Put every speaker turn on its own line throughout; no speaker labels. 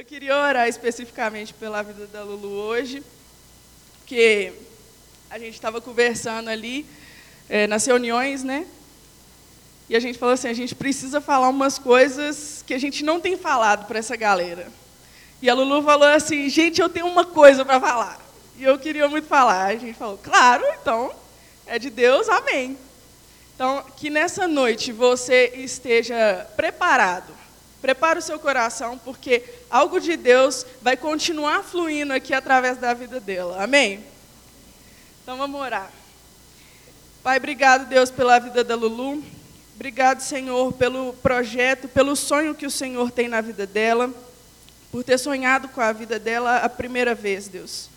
Eu queria orar especificamente pela vida da Lulu hoje, porque a gente estava conversando ali é, nas reuniões, né? E a gente falou assim, a gente precisa falar umas coisas que a gente não tem falado para essa galera. E a Lulu falou assim, gente, eu tenho uma coisa para falar. E eu queria muito falar. A gente falou, claro, então, é de Deus, amém. Então, que nessa noite você esteja preparado. Prepare o seu coração, porque algo de Deus vai continuar fluindo aqui através da vida dela. Amém? Então vamos orar. Pai, obrigado, Deus, pela vida da Lulu. Obrigado, Senhor, pelo projeto, pelo sonho que o Senhor tem na vida dela, por ter sonhado com a vida dela a primeira vez, Deus.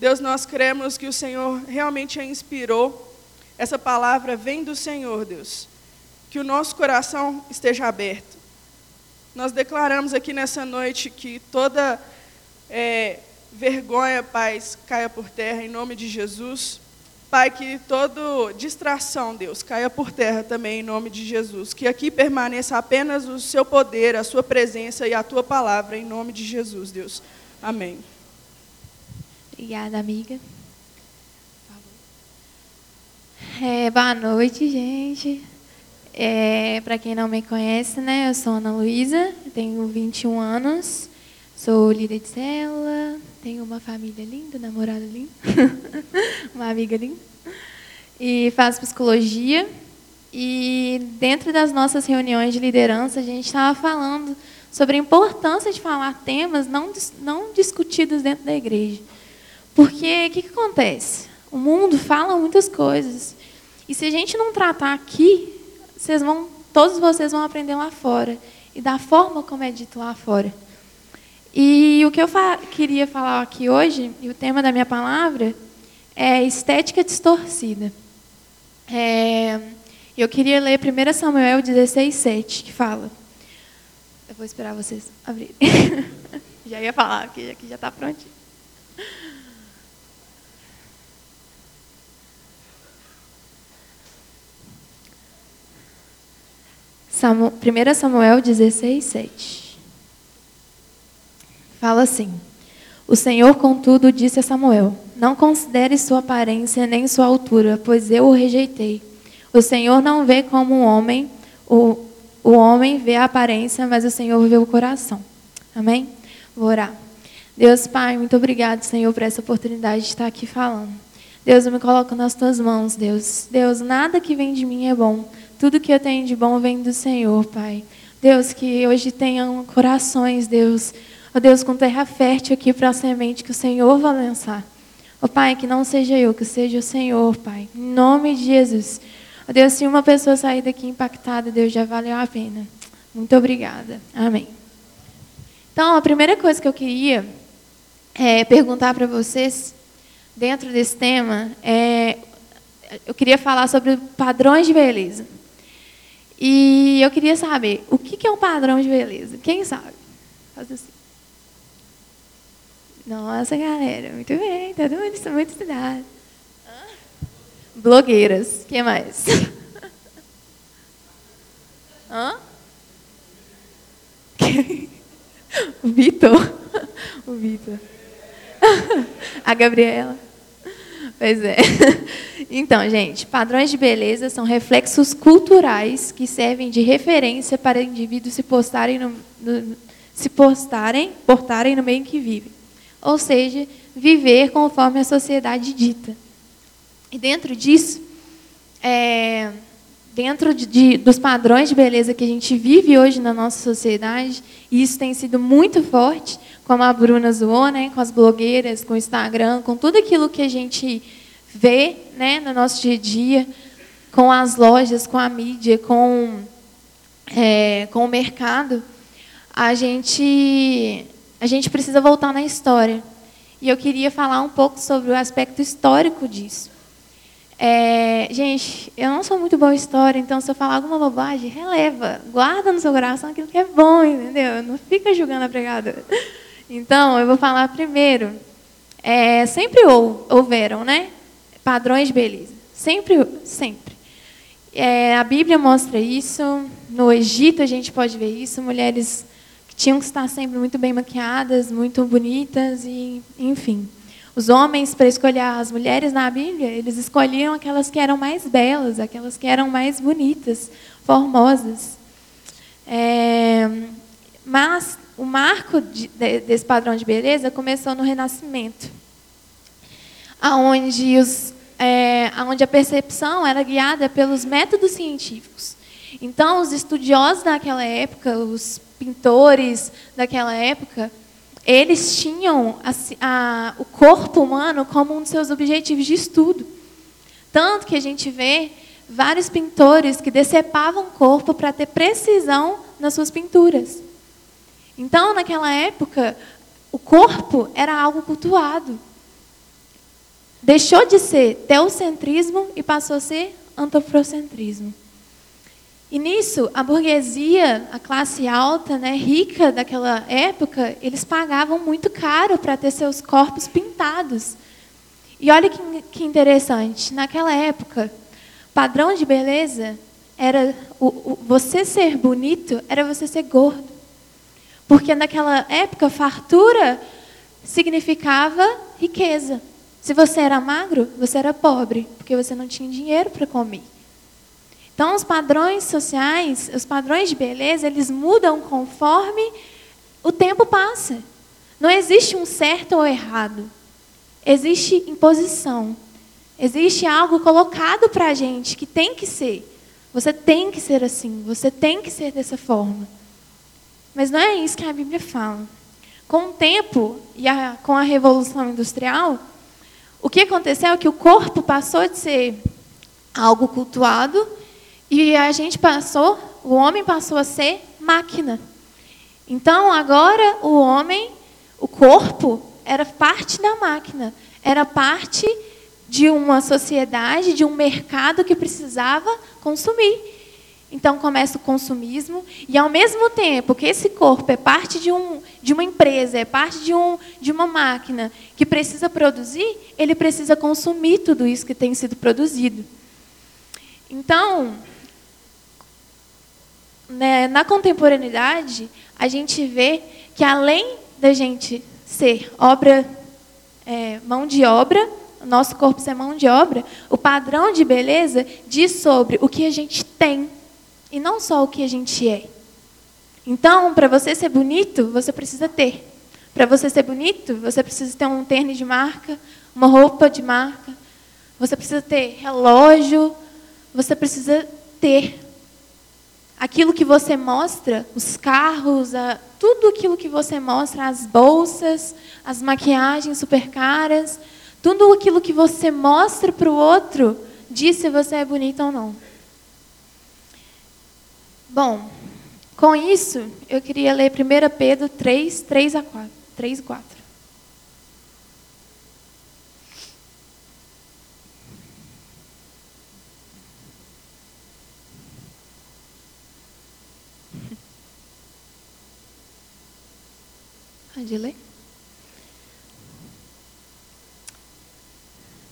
Deus, nós cremos que o Senhor realmente a inspirou essa palavra vem do Senhor, Deus. Que o nosso coração esteja aberto. Nós declaramos aqui nessa noite que toda é, vergonha, Pai, caia por terra em nome de Jesus. Pai, que toda distração, Deus, caia por terra também em nome de Jesus. Que aqui permaneça apenas o seu poder, a sua presença e a tua palavra em nome de Jesus, Deus. Amém.
Obrigada, amiga. É, boa noite, gente. É, Para quem não me conhece, né, eu sou Ana Luísa, tenho 21 anos, sou líder de célula, tenho uma família linda, namorada linda, uma amiga linda, e faço psicologia. E dentro das nossas reuniões de liderança, a gente estava falando sobre a importância de falar temas não, não discutidos dentro da igreja. Porque o que, que acontece? O mundo fala muitas coisas. E se a gente não tratar aqui, vocês vão, todos vocês vão aprender lá fora. E da forma como é dito lá fora. E o que eu fa queria falar aqui hoje, e o tema da minha palavra, é estética distorcida. É, eu queria ler 1 Samuel 16, 7, que fala. Eu vou esperar vocês abrirem. já ia falar, aqui, aqui já está prontinho. Samu, 1 Samuel 16, 7. Fala assim: O Senhor, contudo, disse a Samuel: Não considere sua aparência nem sua altura, pois eu o rejeitei. O Senhor não vê como um homem, o, o homem vê a aparência, mas o Senhor vê o coração. Amém? Vou orar. Deus Pai, muito obrigado, Senhor, por essa oportunidade de estar aqui falando. Deus, eu me coloco nas tuas mãos, Deus. Deus, nada que vem de mim é bom. Tudo que eu tenho de bom vem do Senhor, Pai. Deus, que hoje tenham corações, Deus. Ó oh, Deus, com terra fértil aqui para a semente que o Senhor vai lançar. Ó oh, Pai, que não seja eu, que seja o Senhor, Pai. Em nome de Jesus. Ó oh, Deus, se uma pessoa sair daqui impactada, Deus já valeu a pena. Muito obrigada. Amém. Então, a primeira coisa que eu queria é, perguntar para vocês, dentro desse tema, é, eu queria falar sobre padrões de beleza. E eu queria saber, o que é um padrão de beleza? Quem sabe? Faz assim. Nossa, galera, muito bem, todo mundo está muito estudado. Blogueiras, o que mais? Hã? o Vitor. O Vitor. A Gabriela. Pois é. Então, gente, padrões de beleza são reflexos culturais que servem de referência para indivíduos se postarem no, no, se postarem, portarem no meio em que vivem. Ou seja, viver conforme a sociedade dita. E dentro disso, é, dentro de, de, dos padrões de beleza que a gente vive hoje na nossa sociedade, e isso tem sido muito forte, como a Bruna zoou, né, com as blogueiras, com o Instagram, com tudo aquilo que a gente vê né, no nosso dia a dia, com as lojas, com a mídia, com, é, com o mercado, a gente, a gente precisa voltar na história. E eu queria falar um pouco sobre o aspecto histórico disso. É, gente, eu não sou muito boa história, então se eu falar alguma bobagem, releva. Guarda no seu coração aquilo que é bom, entendeu? Não fica julgando a pregadora. Então, eu vou falar primeiro. É, sempre houveram, né? Padrões de beleza. Sempre, sempre. É, a Bíblia mostra isso. No Egito a gente pode ver isso. Mulheres que tinham que estar sempre muito bem maquiadas, muito bonitas e, enfim. Os homens, para escolher as mulheres na Bíblia, eles escolhiam aquelas que eram mais belas, aquelas que eram mais bonitas, formosas. É, mas o marco de, de, desse padrão de beleza começou no Renascimento, aonde, os, é, aonde a percepção era guiada pelos métodos científicos. Então, os estudiosos daquela época, os pintores daquela época, eles tinham a, a, o corpo humano como um dos seus objetivos de estudo. Tanto que a gente vê vários pintores que decepavam o corpo para ter precisão nas suas pinturas. Então, naquela época, o corpo era algo cultuado. Deixou de ser teocentrismo e passou a ser antropocentrismo. E nisso, a burguesia, a classe alta, né, rica daquela época, eles pagavam muito caro para ter seus corpos pintados. E olha que, que interessante, naquela época, padrão de beleza era o, o, você ser bonito era você ser gordo. Porque naquela época, fartura significava riqueza. Se você era magro, você era pobre, porque você não tinha dinheiro para comer. Então, os padrões sociais, os padrões de beleza, eles mudam conforme o tempo passa. Não existe um certo ou errado. Existe imposição. Existe algo colocado para a gente que tem que ser. Você tem que ser assim. Você tem que ser dessa forma. Mas não é isso que a Bíblia fala. Com o tempo e a, com a Revolução Industrial, o que aconteceu é que o corpo passou de ser algo cultuado e a gente passou, o homem passou a ser máquina. Então, agora, o homem, o corpo, era parte da máquina, era parte de uma sociedade, de um mercado que precisava consumir. Então começa o consumismo, e ao mesmo tempo que esse corpo é parte de, um, de uma empresa, é parte de, um, de uma máquina que precisa produzir, ele precisa consumir tudo isso que tem sido produzido. Então, né, na contemporaneidade, a gente vê que além da gente ser obra, é, mão de obra, nosso corpo ser mão de obra, o padrão de beleza diz sobre o que a gente tem e não só o que a gente é. Então, para você ser bonito, você precisa ter. Para você ser bonito, você precisa ter um tênis de marca, uma roupa de marca, você precisa ter relógio, você precisa ter aquilo que você mostra, os carros, a, tudo aquilo que você mostra, as bolsas, as maquiagens super caras, tudo aquilo que você mostra para o outro, diz se você é bonita ou não. Bom, com isso, eu queria ler 1 Pedro 3, 3 a 4. 3 e 4. Pode ler?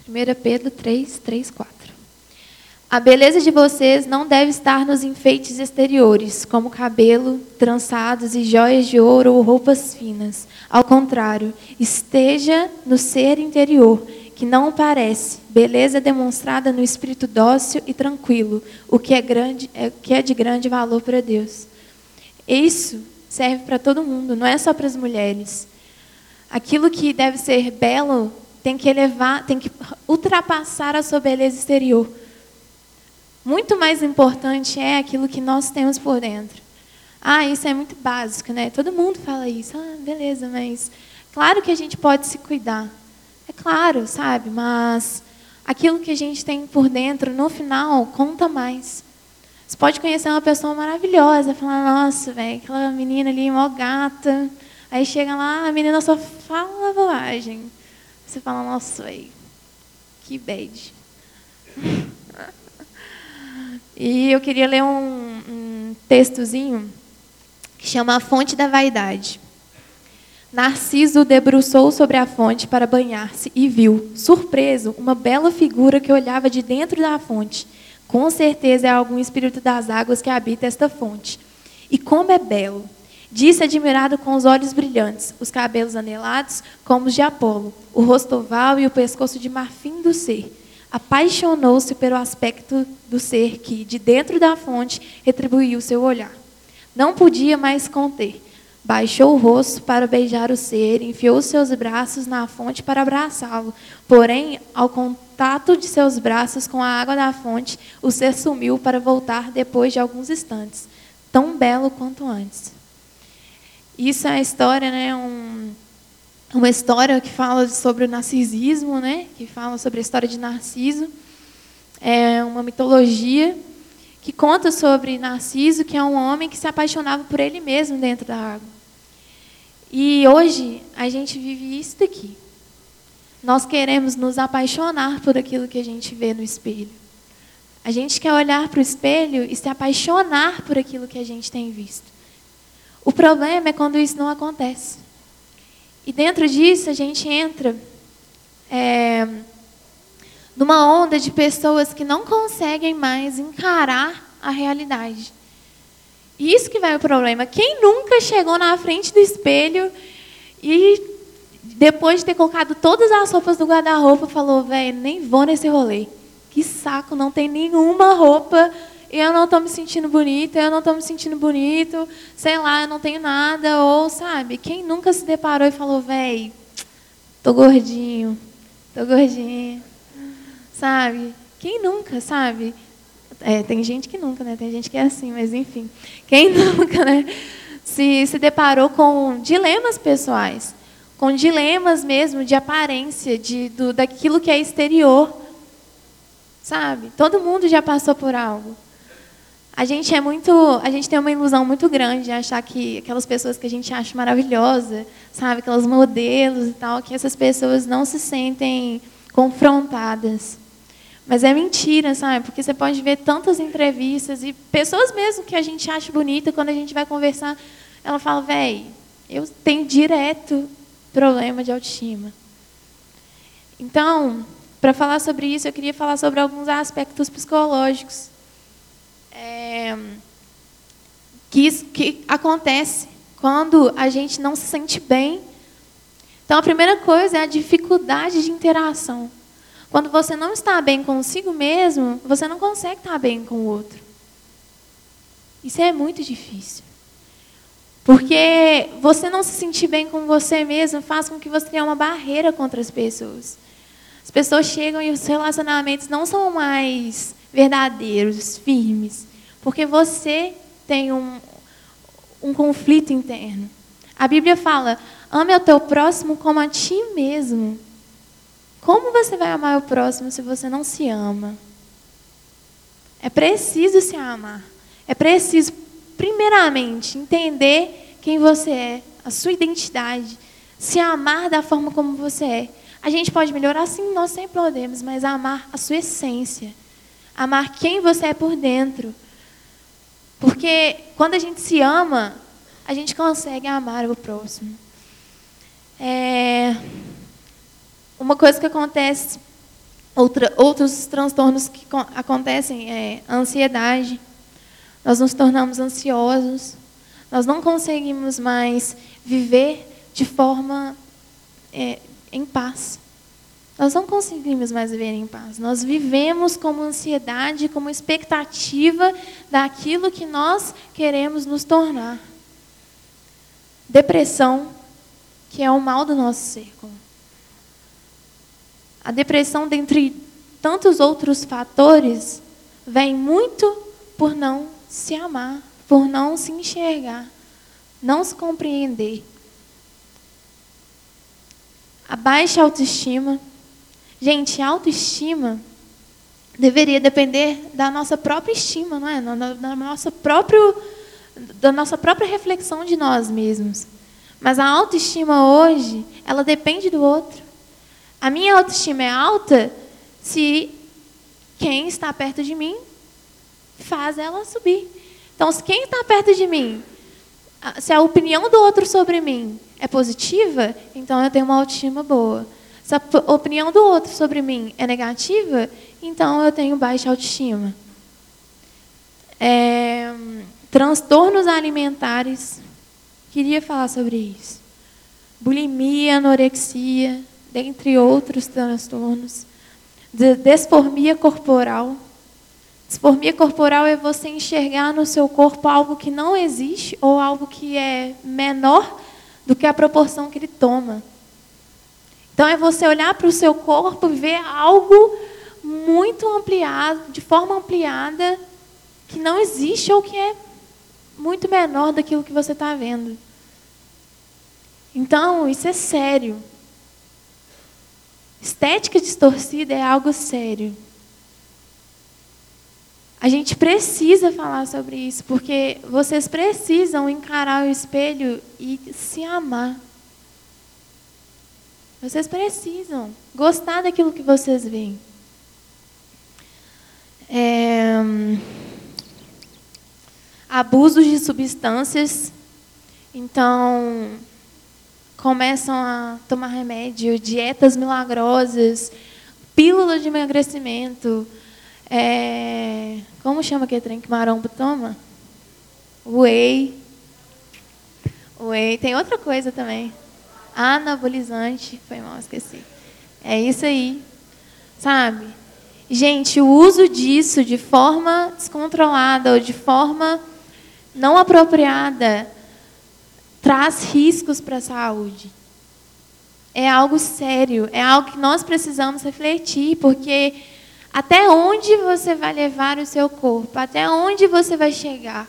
1 Pedro 3, 3, 4. A beleza de vocês não deve estar nos enfeites exteriores, como cabelo, trançados e joias de ouro ou roupas finas. Ao contrário, esteja no ser interior, que não parece, beleza demonstrada no espírito dócil e tranquilo, o que é, grande, é, que é de grande valor para Deus. Isso serve para todo mundo, não é só para as mulheres. Aquilo que deve ser belo tem que elevar, tem que ultrapassar a sua beleza exterior. Muito mais importante é aquilo que nós temos por dentro. Ah, isso é muito básico, né? Todo mundo fala isso. Ah, beleza, mas claro que a gente pode se cuidar. É claro, sabe? Mas aquilo que a gente tem por dentro, no final, conta mais. Você pode conhecer uma pessoa maravilhosa, falar, nossa, velho, aquela menina ali, mó gata. Aí chega lá, a menina só fala bobagem. Você fala, nossa, velho, que bad. e eu queria ler um, um textozinho que chama A Fonte da Vaidade. Narciso debruçou sobre a fonte para banhar-se e viu, surpreso, uma bela figura que olhava de dentro da fonte. Com certeza é algum espírito das águas que habita esta fonte. E como é belo! Disse admirado com os olhos brilhantes, os cabelos anelados como os de Apolo, o rosto oval e o pescoço de marfim do ser. Apaixonou-se pelo aspecto do ser que, de dentro da fonte, retribuiu seu olhar. Não podia mais conter. Baixou o rosto para beijar o ser, enfiou seus braços na fonte para abraçá-lo. Porém, ao contato de seus braços com a água da fonte, o ser sumiu para voltar depois de alguns instantes, tão belo quanto antes. Isso é a história, né? Um, uma história que fala sobre o narcisismo, né? Que fala sobre a história de Narciso. É uma mitologia que conta sobre Narciso, que é um homem que se apaixonava por ele mesmo dentro da água. E hoje a gente vive isso daqui. Nós queremos nos apaixonar por aquilo que a gente vê no espelho. A gente quer olhar para o espelho e se apaixonar por aquilo que a gente tem visto. O problema é quando isso não acontece. E dentro disso a gente entra é, numa onda de pessoas que não conseguem mais encarar a realidade. E isso que vai o problema. Quem nunca chegou na frente do espelho e depois de ter colocado todas as roupas do guarda-roupa falou, velho, nem vou nesse rolê. Que saco, não tem nenhuma roupa eu não estou me sentindo bonita, eu não estou me sentindo bonito, sei lá, eu não tenho nada, ou sabe, quem nunca se deparou e falou, véi, tô gordinho, tô gordinho, sabe? Quem nunca, sabe? É, tem gente que nunca, né? Tem gente que é assim, mas enfim. Quem nunca, né? Se, se deparou com dilemas pessoais, com dilemas mesmo de aparência, de, do, daquilo que é exterior, sabe? Todo mundo já passou por algo. A gente é muito, a gente tem uma ilusão muito grande de achar que aquelas pessoas que a gente acha maravilhosa, sabe, aquelas modelos e tal, que essas pessoas não se sentem confrontadas. Mas é mentira, sabe? Porque você pode ver tantas entrevistas e pessoas mesmo que a gente acha bonita, quando a gente vai conversar, ela fala, véi, eu tenho direto problema de autoestima. Então, para falar sobre isso, eu queria falar sobre alguns aspectos psicológicos é, que, isso, que acontece quando a gente não se sente bem. Então, a primeira coisa é a dificuldade de interação. Quando você não está bem consigo mesmo, você não consegue estar bem com o outro. Isso é muito difícil. Porque você não se sentir bem com você mesmo faz com que você tenha uma barreira contra as pessoas. As pessoas chegam e os relacionamentos não são mais verdadeiros, firmes, porque você tem um, um conflito interno. A Bíblia fala: ame o teu próximo como a ti mesmo. Como você vai amar o próximo se você não se ama? É preciso se amar. É preciso, primeiramente, entender quem você é, a sua identidade, se amar da forma como você é. A gente pode melhorar, sim, nós sempre podemos, mas amar a sua essência, amar quem você é por dentro. Porque quando a gente se ama, a gente consegue amar o próximo. É... Uma coisa que acontece, outra, outros transtornos que acontecem é a ansiedade. Nós nos tornamos ansiosos. Nós não conseguimos mais viver de forma é, em paz. Nós não conseguimos mais viver em paz. Nós vivemos como ansiedade, como expectativa daquilo que nós queremos nos tornar. Depressão, que é o mal do nosso século. A depressão, dentre tantos outros fatores, vem muito por não se amar, por não se enxergar, não se compreender. A baixa autoestima Gente, autoestima deveria depender da nossa própria estima, não é? Da nossa, próprio, da nossa própria reflexão de nós mesmos. Mas a autoestima hoje, ela depende do outro. A minha autoestima é alta se quem está perto de mim faz ela subir. Então, se quem está perto de mim, se a opinião do outro sobre mim é positiva, então eu tenho uma autoestima boa. Se a opinião do outro sobre mim é negativa, então eu tenho baixa autoestima. É, transtornos alimentares queria falar sobre isso. Bulimia, anorexia, dentre outros transtornos. De desformia corporal. Disformia corporal é você enxergar no seu corpo algo que não existe ou algo que é menor do que a proporção que ele toma. Então é você olhar para o seu corpo e ver algo muito ampliado, de forma ampliada, que não existe ou que é muito menor daquilo que você está vendo. Então, isso é sério. Estética distorcida é algo sério. A gente precisa falar sobre isso, porque vocês precisam encarar o espelho e se amar. Vocês precisam gostar daquilo que vocês veem. É, abusos de substâncias. Então, começam a tomar remédio, dietas milagrosas, pílula de emagrecimento. É, como chama aquele trem que marombo toma? Whey. Whey. Tem outra coisa também. Anabolizante. Foi mal, esqueci. É isso aí. Sabe? Gente, o uso disso de forma descontrolada ou de forma não apropriada traz riscos para a saúde. É algo sério, é algo que nós precisamos refletir, porque até onde você vai levar o seu corpo? Até onde você vai chegar?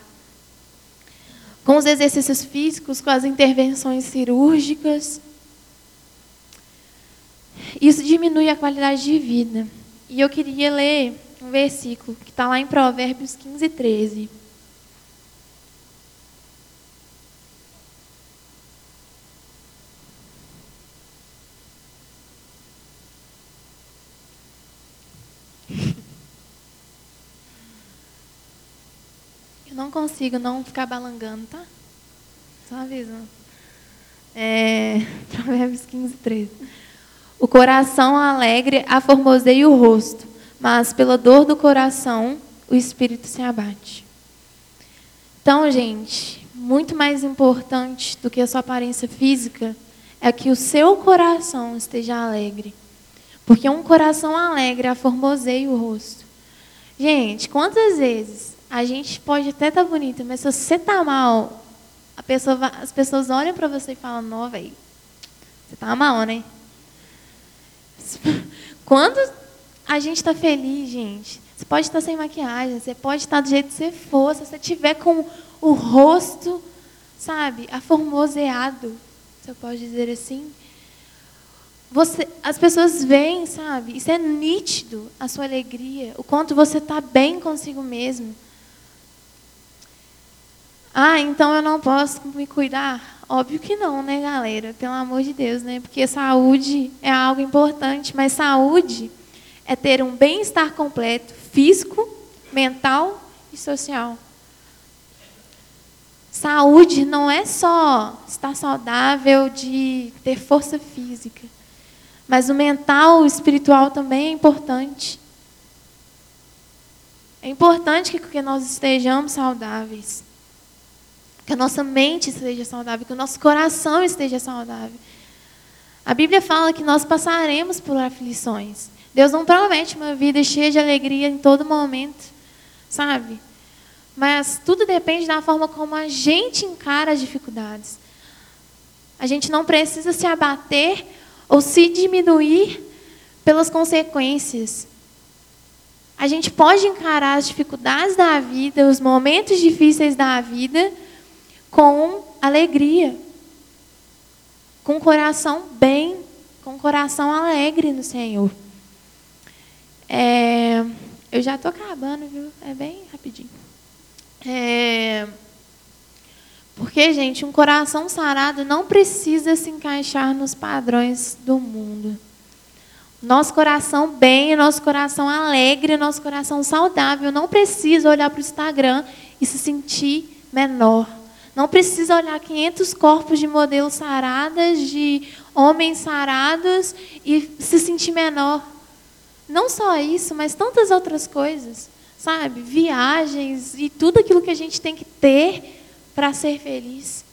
Com os exercícios físicos, com as intervenções cirúrgicas. Isso diminui a qualidade de vida. E eu queria ler um versículo que está lá em Provérbios 15, 13. Eu não consigo não ficar balangando, tá? Só avisando. É, Provérbios 15, 13. O coração alegre aformoseia o rosto, mas pela dor do coração o espírito se abate. Então, gente, muito mais importante do que a sua aparência física é que o seu coração esteja alegre. Porque um coração alegre aformoseia o rosto. Gente, quantas vezes a gente pode até estar tá bonita, mas se você está mal, pessoa as pessoas olham para você e falam, não, velho, você está mal, né? Quando a gente está feliz, gente, você pode estar sem maquiagem, você pode estar do jeito que você for, se você tiver com o rosto, sabe, aformoseado, você pode dizer assim, você, as pessoas veem, sabe? Isso é nítido, a sua alegria, o quanto você está bem consigo mesmo. Ah, então eu não posso me cuidar? Óbvio que não, né, galera? Pelo amor de Deus, né? Porque saúde é algo importante, mas saúde é ter um bem-estar completo, físico, mental e social. Saúde não é só estar saudável de ter força física, mas o mental, o espiritual também é importante. É importante que nós estejamos saudáveis. Que a nossa mente esteja saudável, que o nosso coração esteja saudável. A Bíblia fala que nós passaremos por aflições. Deus não promete uma vida cheia de alegria em todo momento, sabe? Mas tudo depende da forma como a gente encara as dificuldades. A gente não precisa se abater ou se diminuir pelas consequências. A gente pode encarar as dificuldades da vida, os momentos difíceis da vida, com alegria, com coração bem, com coração alegre no Senhor. É, eu já estou acabando, viu? É bem rapidinho. É, porque, gente, um coração sarado não precisa se encaixar nos padrões do mundo. Nosso coração bem, nosso coração alegre, nosso coração saudável não precisa olhar para o Instagram e se sentir menor. Não precisa olhar 500 corpos de modelos saradas, de homens sarados e se sentir menor. Não só isso, mas tantas outras coisas, sabe? Viagens e tudo aquilo que a gente tem que ter para ser feliz.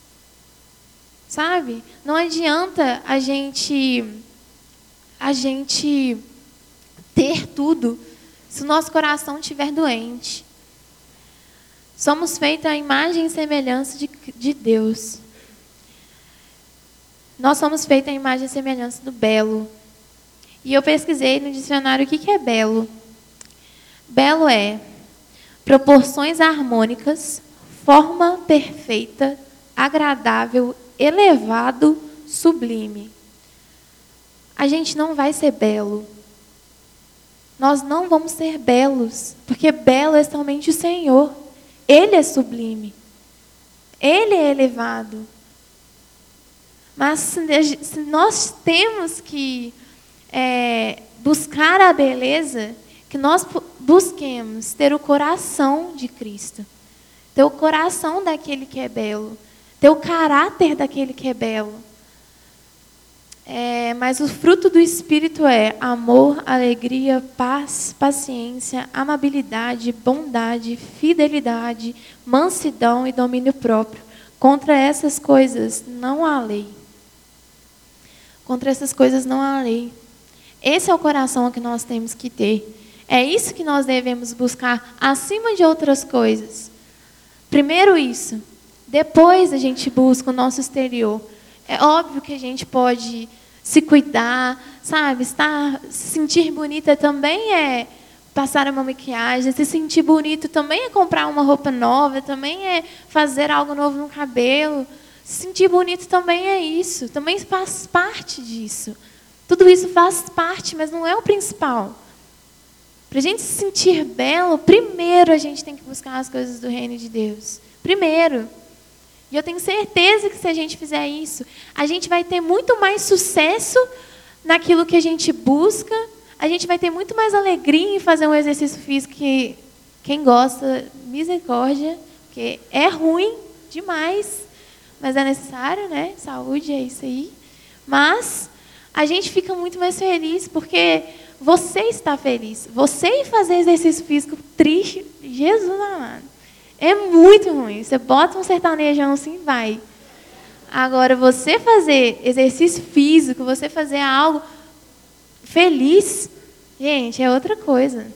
Sabe? Não adianta a gente a gente ter tudo se o nosso coração estiver doente. Somos feitos à imagem e semelhança de, de Deus. Nós somos feitos à imagem e semelhança do belo. E eu pesquisei no dicionário o que é belo. Belo é proporções harmônicas, forma perfeita, agradável, elevado, sublime. A gente não vai ser belo. Nós não vamos ser belos, porque belo é somente o Senhor. Ele é sublime. Ele é elevado. Mas se nós temos que é, buscar a beleza, que nós busquemos ter o coração de Cristo, ter o coração daquele que é belo, ter o caráter daquele que é belo. É, mas o fruto do Espírito é amor, alegria, paz, paciência, amabilidade, bondade, fidelidade, mansidão e domínio próprio. Contra essas coisas não há lei. Contra essas coisas não há lei. Esse é o coração que nós temos que ter. É isso que nós devemos buscar acima de outras coisas. Primeiro isso. Depois a gente busca o nosso exterior. É óbvio que a gente pode se cuidar, sabe? Estar, se sentir bonita também é passar uma maquiagem, se sentir bonito também é comprar uma roupa nova, também é fazer algo novo no cabelo. Se sentir bonito também é isso, também faz parte disso. Tudo isso faz parte, mas não é o principal. Para a gente se sentir belo, primeiro a gente tem que buscar as coisas do reino de Deus. Primeiro. E eu tenho certeza que se a gente fizer isso, a gente vai ter muito mais sucesso naquilo que a gente busca, a gente vai ter muito mais alegria em fazer um exercício físico que quem gosta, misericórdia, porque é ruim demais, mas é necessário, né? Saúde é isso aí. Mas a gente fica muito mais feliz porque você está feliz. Você fazer exercício físico triste, Jesus amado. É muito ruim. Você bota um sertanejão assim e vai. Agora, você fazer exercício físico, você fazer algo feliz, gente, é outra coisa.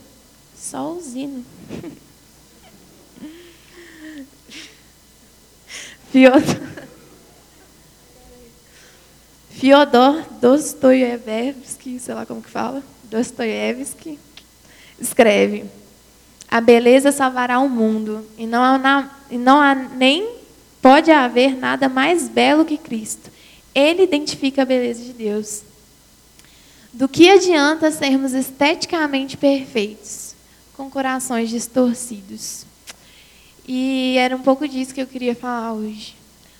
Solzinho. Fiodor. Fyodor Dostoiévski, sei lá como que fala, Dostoiévski, escreve: A beleza salvará o mundo, e não há, e não há nem pode haver nada mais belo que Cristo. Ele identifica a beleza de Deus. Do que adianta sermos esteticamente perfeitos, com corações distorcidos? E era um pouco disso que eu queria falar hoje.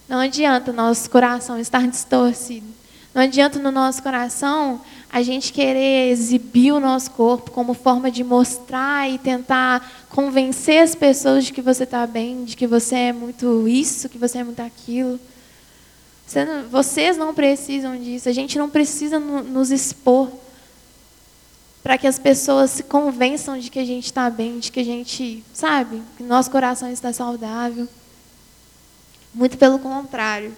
Não adianta nosso coração estar distorcido. Não adianta no nosso coração a gente querer exibir o nosso corpo como forma de mostrar e tentar convencer as pessoas de que você está bem, de que você é muito isso, que você é muito aquilo. Você não, vocês não precisam disso. A gente não precisa no, nos expor para que as pessoas se convençam de que a gente está bem, de que a gente, sabe, que nosso coração está saudável. Muito pelo contrário.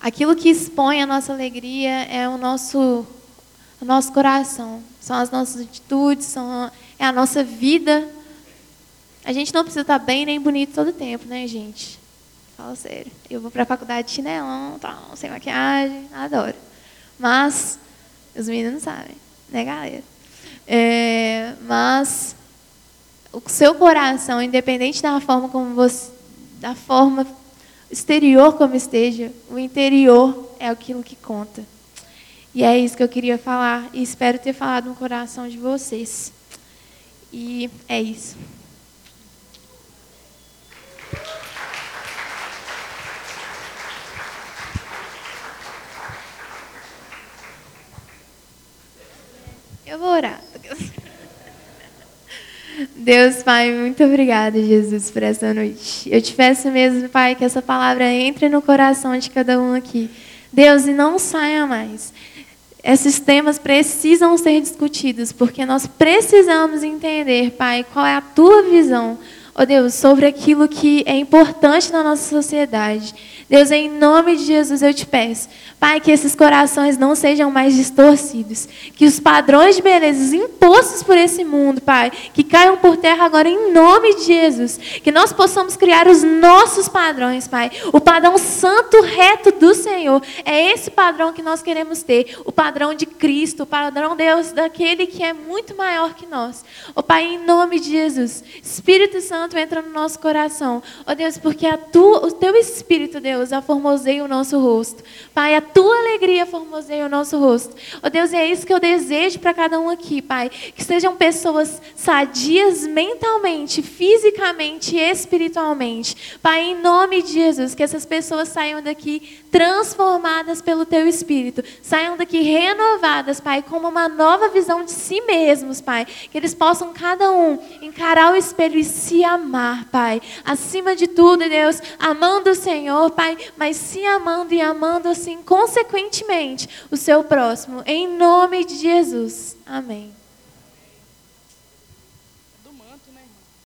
Aquilo que expõe a nossa alegria é o nosso, o nosso coração, são as nossas atitudes, são, é a nossa vida. A gente não precisa estar bem nem bonito todo tempo, né, gente? Fala sério. Eu vou para a faculdade de chinelão, tal, sem maquiagem, adoro. Mas, os meninos sabem, né, galera? É, mas, o seu coração, independente da forma como você, da forma exterior como esteja, o interior é aquilo que conta. E é isso que eu queria falar e espero ter falado no coração de vocês. E é isso. Eu vou orar. Deus, Pai, muito obrigada, Jesus, por essa noite. Eu te peço mesmo, Pai, que essa palavra entre no coração de cada um aqui. Deus, e não saia mais. Esses temas precisam ser discutidos, porque nós precisamos entender, Pai, qual é a tua visão, ó oh Deus, sobre aquilo que é importante na nossa sociedade. Deus, em nome de Jesus eu te peço, Pai, que esses corações não sejam mais distorcidos, que os padrões de beleza impostos por esse mundo, Pai, que caiam por terra agora em nome de Jesus, que nós possamos criar os nossos padrões, Pai, o padrão santo, reto do Senhor, é esse padrão que nós queremos ter, o padrão de Cristo, o padrão Deus daquele que é muito maior que nós. Ó Pai, em nome de Jesus, Espírito Santo entra no nosso coração, ó Deus, porque a o teu Espírito, Deus, a formoseia o nosso rosto, Pai, a tua alegria formoseia o nosso rosto. Ó oh, Deus, e é isso que eu desejo para cada um aqui, Pai. Que sejam pessoas sadias mentalmente, fisicamente e espiritualmente. Pai, em nome de Jesus, que essas pessoas saiam daqui transformadas pelo teu espírito, saiam daqui renovadas, Pai, com uma nova visão de si mesmos, Pai. Que eles possam cada um encarar o espelho e se amar, Pai. Acima de tudo, Deus, amando o Senhor, Pai, mas se amando e amando assim consequentemente, o seu próximo. Em nome de Jesus. Amém.